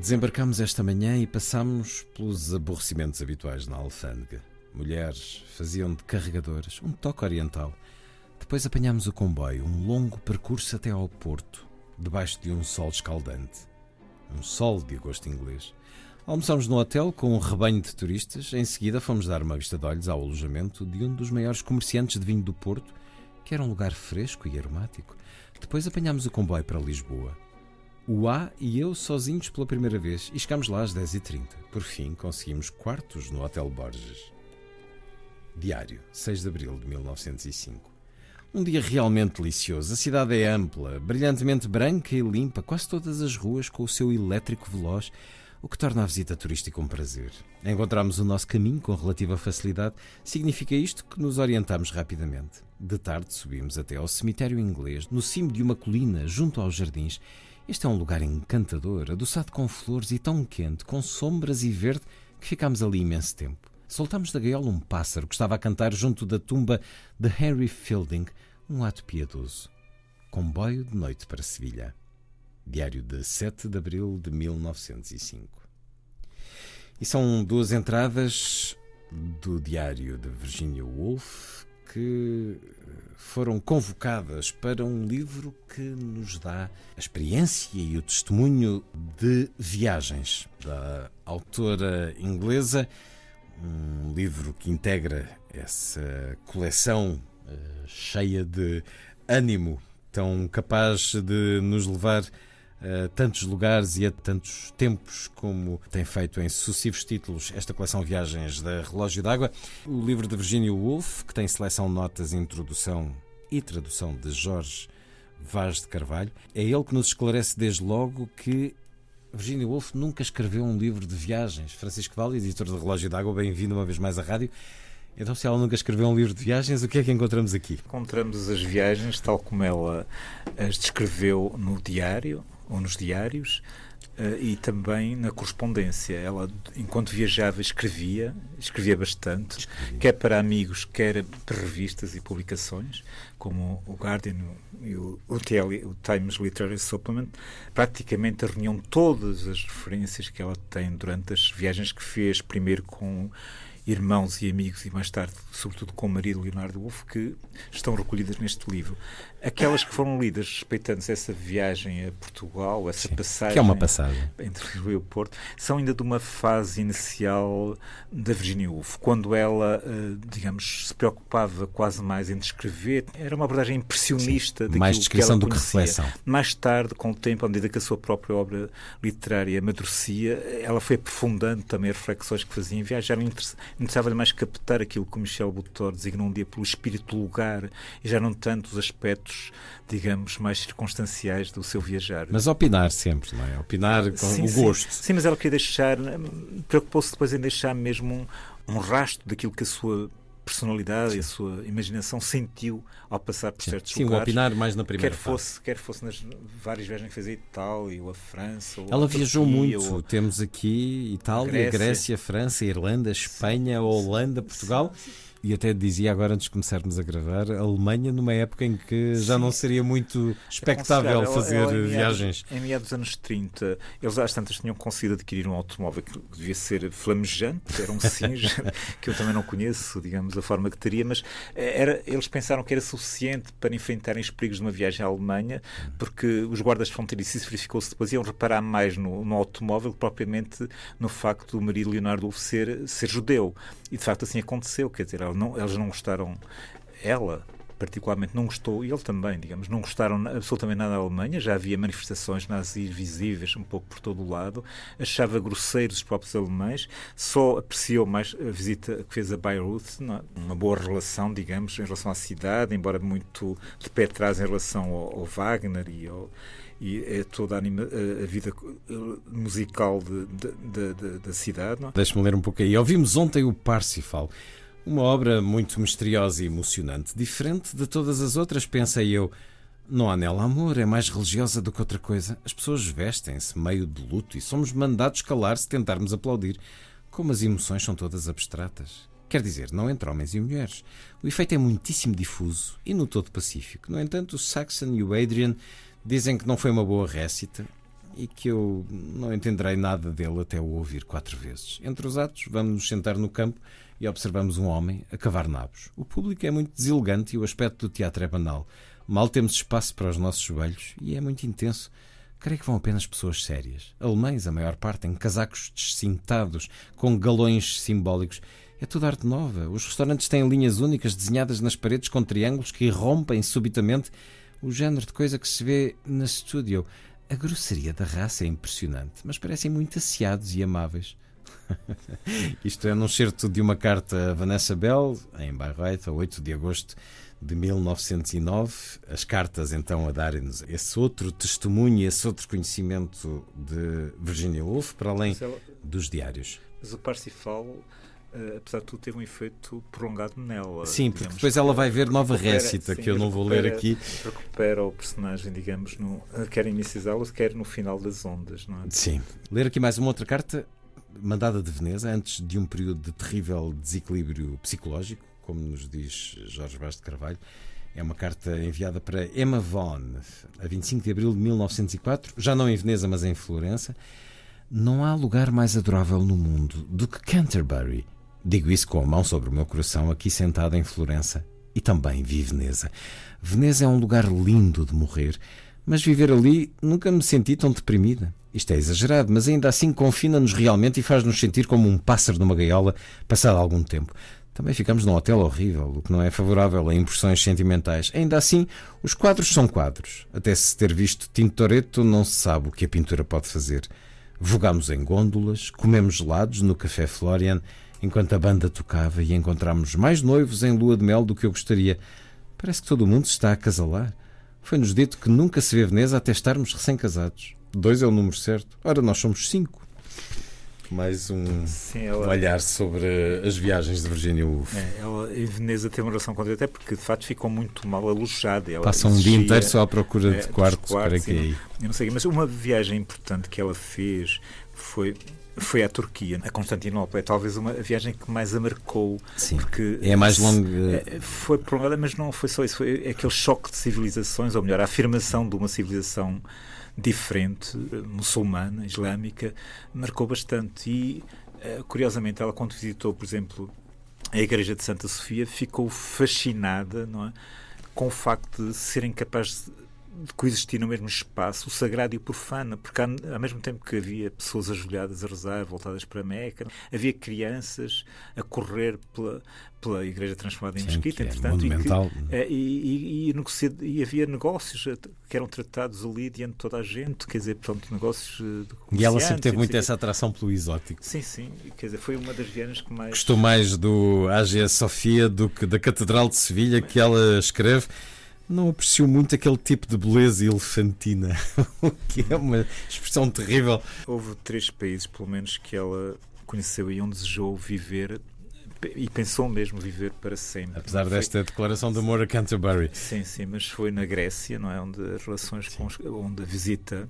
Desembarcámos esta manhã e passámos pelos aborrecimentos habituais na alfândega. Mulheres faziam de carregadores, um toque oriental. Depois apanhámos o comboio, um longo percurso até ao Porto, debaixo de um sol escaldante. Um sol de agosto inglês. Almoçámos no hotel com um rebanho de turistas. Em seguida fomos dar uma vista de olhos ao alojamento de um dos maiores comerciantes de vinho do Porto, que era um lugar fresco e aromático. Depois apanhámos o comboio para Lisboa. O A e eu sozinhos pela primeira vez e chegámos lá às 10h30. Por fim, conseguimos quartos no Hotel Borges. Diário, 6 de abril de 1905. Um dia realmente delicioso. A cidade é ampla, brilhantemente branca e limpa, quase todas as ruas com o seu elétrico veloz, o que torna a visita turística um prazer. Encontramos o nosso caminho com relativa facilidade. Significa isto que nos orientamos rapidamente. De tarde subimos até ao cemitério inglês, no cimo de uma colina, junto aos jardins. Este é um lugar encantador, adoçado com flores e tão quente, com sombras e verde, que ficámos ali imenso tempo. Soltámos da gaiola um pássaro que estava a cantar junto da tumba de Henry Fielding, um ato piedoso. Comboio de noite para Sevilha. Diário de 7 de abril de 1905. E são duas entradas do diário de Virginia Woolf que foram convocadas para um livro que nos dá a experiência e o testemunho de viagens da autora inglesa. Um livro que integra essa coleção uh, cheia de ânimo, tão capaz de nos levar a tantos lugares e a tantos tempos como tem feito em sucessivos títulos esta coleção Viagens da Relógio d'Água. O livro de Virginia Woolf, que tem seleção, notas, introdução e tradução de Jorge Vaz de Carvalho. É ele que nos esclarece desde logo que Virginia Woolf nunca escreveu um livro de viagens. Francisco Vale, editor do Relógio d'Água, bem-vindo uma vez mais à rádio. Então, se ela nunca escreveu um livro de viagens, o que é que encontramos aqui? Encontramos as viagens tal como ela as descreveu no diário, ou nos diários, Uh, e também na correspondência. Ela, enquanto viajava, escrevia, escrevia bastante, escrevia. quer para amigos, quer para revistas e publicações, como o Guardian e o, o, TL, o Times Literary Supplement. Praticamente reuniam todas as referências que ela tem durante as viagens que fez, primeiro com irmãos e amigos, e mais tarde, sobretudo com o marido Leonardo Wolff, que estão recolhidas neste livro. Aquelas que foram lidas respeitando essa viagem a Portugal, essa Sim, passagem, que é uma passagem entre Lisboa e o Porto, são ainda de uma fase inicial da Virginia Woolf, quando ela, eh, digamos, se preocupava quase mais em descrever, era uma abordagem impressionista Sim, mais descrição do que reflexão. Mais tarde, com o tempo, à medida que a sua própria obra literária amadurecia, ela foi aprofundando também as reflexões que fazia em viagem. Interessava-lhe mais captar aquilo que o Michel Boutor designou um dia pelo espírito do lugar e já não tanto os aspectos digamos, mais circunstanciais do seu viajar. Mas opinar sempre, não é? Opinar com sim, o gosto. Sim, mas ela queria deixar, preocupou-se depois em deixar mesmo um, um rastro daquilo que a sua personalidade Sim. e a sua imaginação sentiu ao passar por Sim. certos Sim, lugares. Sim, opinar mais na primeira quer fosse. Quer fosse nas várias viagens que fez a Itália ou a França. Ou Ela a viajou Turquia, muito. Ou... Temos aqui Itália, Grécia, Grécia França, Irlanda, Espanha, Holanda, Portugal. E até dizia agora, antes de começarmos a gravar, a Alemanha numa época em que já Sim. não seria muito expectável é fazer ela, ela, em viagens. Em meados dos anos 30, eles às tantas tinham conseguido adquirir um automóvel que devia ser flamejante, era um Singer, que eu também não conheço, digamos, a forma que teria, mas eh, era, eles pensaram que era suficiente para enfrentarem os perigos de uma viagem à Alemanha, porque os guardas fronteiriços, isso verificou-se depois, iam reparar mais no, no automóvel propriamente no facto do marido Leonardo ser, ser judeu. E de facto assim aconteceu, quer dizer, não, eles não gostaram, ela particularmente não gostou, e ele também, digamos, não gostaram absolutamente nada da Alemanha, já havia manifestações nazis visíveis um pouco por todo o lado, achava grosseiros os próprios alemães, só apreciou mais a visita que fez a Beirut, é? uma boa relação, digamos, em relação à cidade, embora muito de pé atrás em relação ao, ao Wagner e ao, e é toda a, anima, a, vida musical de, de, de, da cidade. É? Deixa-me ler um pouco aí. Ouvimos ontem o Parsifal, uma obra muito misteriosa e emocionante, diferente de todas as outras, pensei eu. Não há nela amor, é mais religiosa do que outra coisa. As pessoas vestem-se meio de luto e somos mandados calar se tentarmos aplaudir. Como as emoções são todas abstratas. Quer dizer, não entre homens e mulheres. O efeito é muitíssimo difuso e no todo pacífico. No entanto, o Saxon e o Adrian dizem que não foi uma boa récita e que eu não entenderei nada dele até o ouvir quatro vezes. Entre os atos, vamos nos sentar no campo e observamos um homem a cavar nabos. O público é muito deselegante e o aspecto do teatro é banal. Mal temos espaço para os nossos joelhos e é muito intenso. Creio que vão apenas pessoas sérias. Alemães, a maior parte, em casacos descintados, com galões simbólicos. É tudo arte nova. Os restaurantes têm linhas únicas desenhadas nas paredes com triângulos que irrompem subitamente. O género de coisa que se vê na estúdio. A grosseria da raça é impressionante, mas parecem muito asseados e amáveis. Isto é num certo de uma carta a Vanessa Bell, em Bayreuth, a 8 de agosto de 1909. As cartas, então, a darem-nos esse outro testemunho, esse outro conhecimento de Virginia Woolf, para além dos diários. Mas o Parsifal. Uh, apesar de tudo, teve um efeito prolongado nela. Sim, porque depois ela vai ver nova récita, sim, que eu não vou ler aqui. Recupera o personagem, digamos, no, quer. Alice, quer no final das ondas. Não é? Sim. Ler aqui mais uma outra carta mandada de Veneza, antes de um período de terrível desequilíbrio psicológico, como nos diz Jorge Vaz de Carvalho. É uma carta enviada para Emma Vaughan, a 25 de abril de 1904, já não em Veneza, mas em Florença. Não há lugar mais adorável no mundo do que Canterbury. Digo isso com a mão sobre o meu coração, aqui sentado em Florença e também vi Veneza. Veneza é um lugar lindo de morrer, mas viver ali nunca me senti tão deprimida. Isto é exagerado, mas ainda assim confina-nos realmente e faz-nos sentir como um pássaro numa gaiola passado algum tempo. Também ficamos num hotel horrível, o que não é favorável a impressões sentimentais. Ainda assim, os quadros são quadros. Até se ter visto Tintoretto, não se sabe o que a pintura pode fazer. Vogamos em gôndolas, comemos gelados no Café Florian, enquanto a banda tocava e encontramos mais noivos em lua de mel do que eu gostaria. Parece que todo o mundo se está a casalar. Foi-nos dito que nunca se vê Veneza até estarmos recém-casados. Dois é o número certo. Ora, nós somos cinco. Mais um, Sim, ela... um olhar sobre as viagens de Virginia Woolf. É, ela em Veneza tem uma relação com ele, até porque de facto ficou muito mal alojada. Ela Passa um dia inteiro só à procura é, de quartos, quartos para que aí. Eu não sei, mas uma viagem importante que ela fez foi foi à Turquia, a Constantinopla. É talvez uma viagem que mais a marcou. Sim. Porque é mais longa. É, foi prolongada, mas não foi só isso. Foi aquele choque de civilizações, ou melhor, a afirmação de uma civilização diferente, muçulmana, islâmica, marcou bastante. E, eh, curiosamente, ela, quando visitou, por exemplo, a Igreja de Santa Sofia, ficou fascinada não é? com o facto de serem capazes de coexistir no mesmo espaço o sagrado e o profano, porque ao mesmo tempo que havia pessoas ajoelhadas a rezar, voltadas para Meca, havia crianças a correr pela, pela igreja transformada em Sim, mesquita, é entretanto, e, que, é, e, e, e, havia negócios que eram tratados ali diante de toda a gente, quer dizer, portanto, negócios E ela sempre teve muito essa atração pelo exótico. Sim, sim, quer dizer, foi uma das viagens que mais... Gostou mais do AGA Sofia do que da Catedral de Sevilha, que ela escreve não aprecio muito aquele tipo de beleza elefantina, o que é uma expressão terrível. Houve três países, pelo menos, que ela conheceu e onde desejou viver e pensou mesmo viver para sempre. Apesar foi... desta declaração de amor a Canterbury. Sim, sim, mas foi na Grécia, não é? Onde as relações com os... onde a visita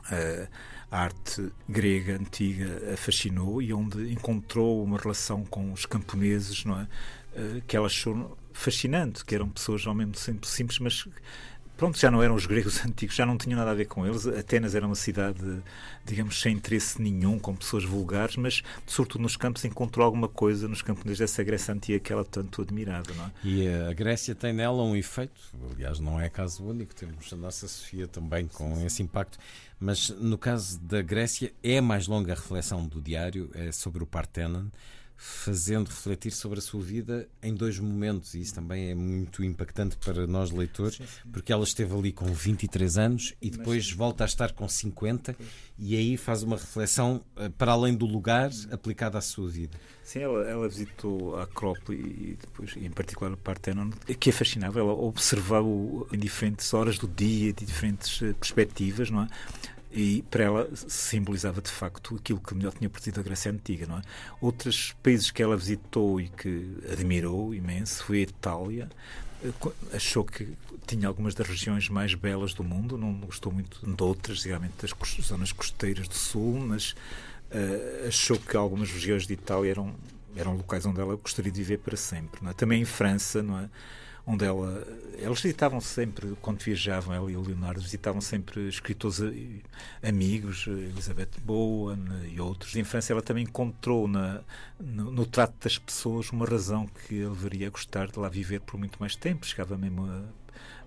uh, a arte grega antiga a fascinou e onde encontrou uma relação com os camponeses, não é? Uh, que ela achou fascinante, que eram pessoas ao mesmo tempo simples, mas pronto, já não eram os gregos antigos, já não tinham nada a ver com eles. Atenas era uma cidade, digamos, sem interesse nenhum, com pessoas vulgares, mas, sobretudo nos campos, encontrou alguma coisa nos campos dessa Grécia antiga que ela tanto admirava. Não é? E a Grécia tem nela um efeito, aliás, não é caso único, temos a nossa Sofia também com esse impacto, mas no caso da Grécia é mais longa a reflexão do diário, é sobre o Partenon fazendo refletir sobre a sua vida em dois momentos, e isso também é muito impactante para nós leitores, sim, sim. porque ela esteve ali com 23 anos e depois Mas, volta a estar com 50 e aí faz uma reflexão eh, para além do lugar aplicada à sua vida. Sim, ela, ela visitou a Acrópole e depois, em particular, o Partenon, que é fascinava. Ela observava em diferentes horas do dia, de diferentes eh, perspectivas, não é? E para ela simbolizava de facto aquilo que melhor tinha perdido a Grécia Antiga, não é? Outros países que ela visitou e que admirou imenso foi a Itália. Eh, achou que tinha algumas das regiões mais belas do mundo, não gostou muito de outras, digamos, das zonas costeiras do sul, mas uh, achou que algumas regiões de Itália eram, eram locais onde ela gostaria de viver para sempre. É? Também em França, não é? Onde ela. Eles visitavam sempre, quando viajavam, ela e o Leonardo, visitavam sempre escritores amigos, Elizabeth Bowen e outros. Em França, ela também encontrou na, no, no, trato das pessoas uma razão que ele deveria gostar de lá viver por muito mais tempo. Chegava mesmo a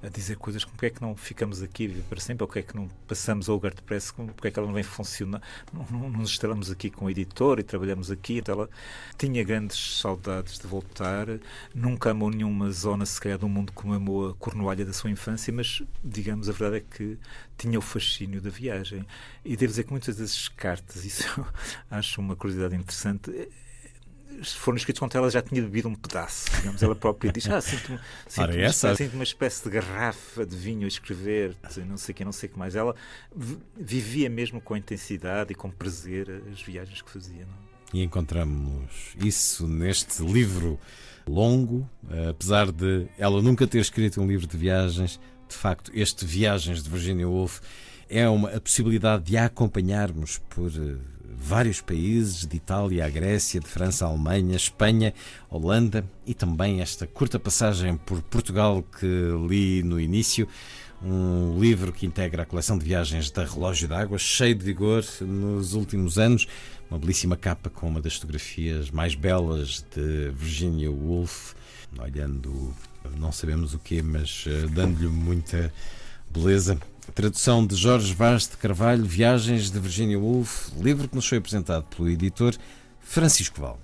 a dizer coisas como porque é que não ficamos aqui a viver para sempre, ou porque é que não passamos ao WordPress, porque é que ela não vem funcionar, não, nos instalamos aqui com o editor e trabalhamos aqui. Então ela tinha grandes saudades de voltar, nunca amou nenhuma zona, se calhar, do mundo como amou a Cornualha da sua infância, mas, digamos, a verdade é que tinha o fascínio da viagem. E devo dizer que muitas das cartas, isso acho uma curiosidade interessante, foram escritos quando ela já tinha bebido um pedaço. Digamos, ela própria diz: Ah, sinto-me sinto uma, espécie, sinto uma espécie de garrafa de vinho a escrever, não sei o que, não sei o que mais. Ela vivia mesmo com intensidade e com prazer as viagens que fazia. Não? É? E encontramos isso neste livro longo, apesar de ela nunca ter escrito um livro de viagens. De facto, este Viagens de Virginia Woolf é uma, a possibilidade de a acompanharmos por eh, vários países, de Itália à Grécia, de França à Alemanha, Espanha, Holanda e também esta curta passagem por Portugal que li no início. Um livro que integra a coleção de viagens da Relógio d'Água, cheio de vigor nos últimos anos. Uma belíssima capa com uma das fotografias mais belas de Virginia Woolf, olhando, não sabemos o que, mas uh, dando-lhe muita beleza. Tradução de Jorge Vaz de Carvalho, Viagens de Virginia Woolf, livro que nos foi apresentado pelo editor Francisco Val.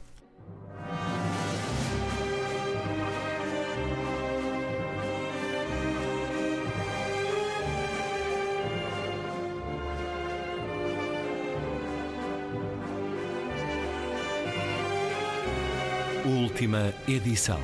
Última edição.